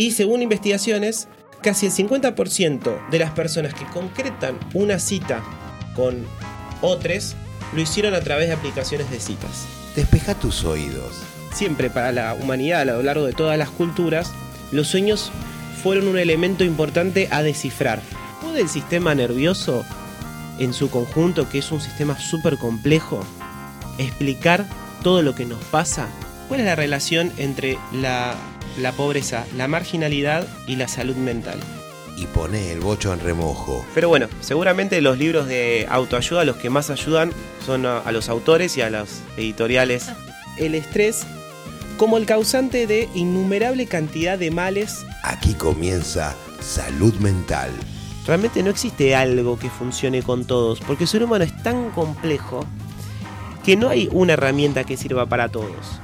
Y según investigaciones, casi el 50% de las personas que concretan una cita con otros lo hicieron a través de aplicaciones de citas. Despeja tus oídos. Siempre para la humanidad a lo largo de todas las culturas, los sueños fueron un elemento importante a descifrar. ¿Puede el sistema nervioso en su conjunto, que es un sistema súper complejo, explicar todo lo que nos pasa? ¿Cuál es la relación entre la, la pobreza, la marginalidad y la salud mental? Y pone el bocho en remojo. Pero bueno, seguramente los libros de autoayuda los que más ayudan son a, a los autores y a las editoriales. El estrés como el causante de innumerable cantidad de males. Aquí comienza salud mental. Realmente no existe algo que funcione con todos, porque el ser humano es tan complejo que no hay una herramienta que sirva para todos.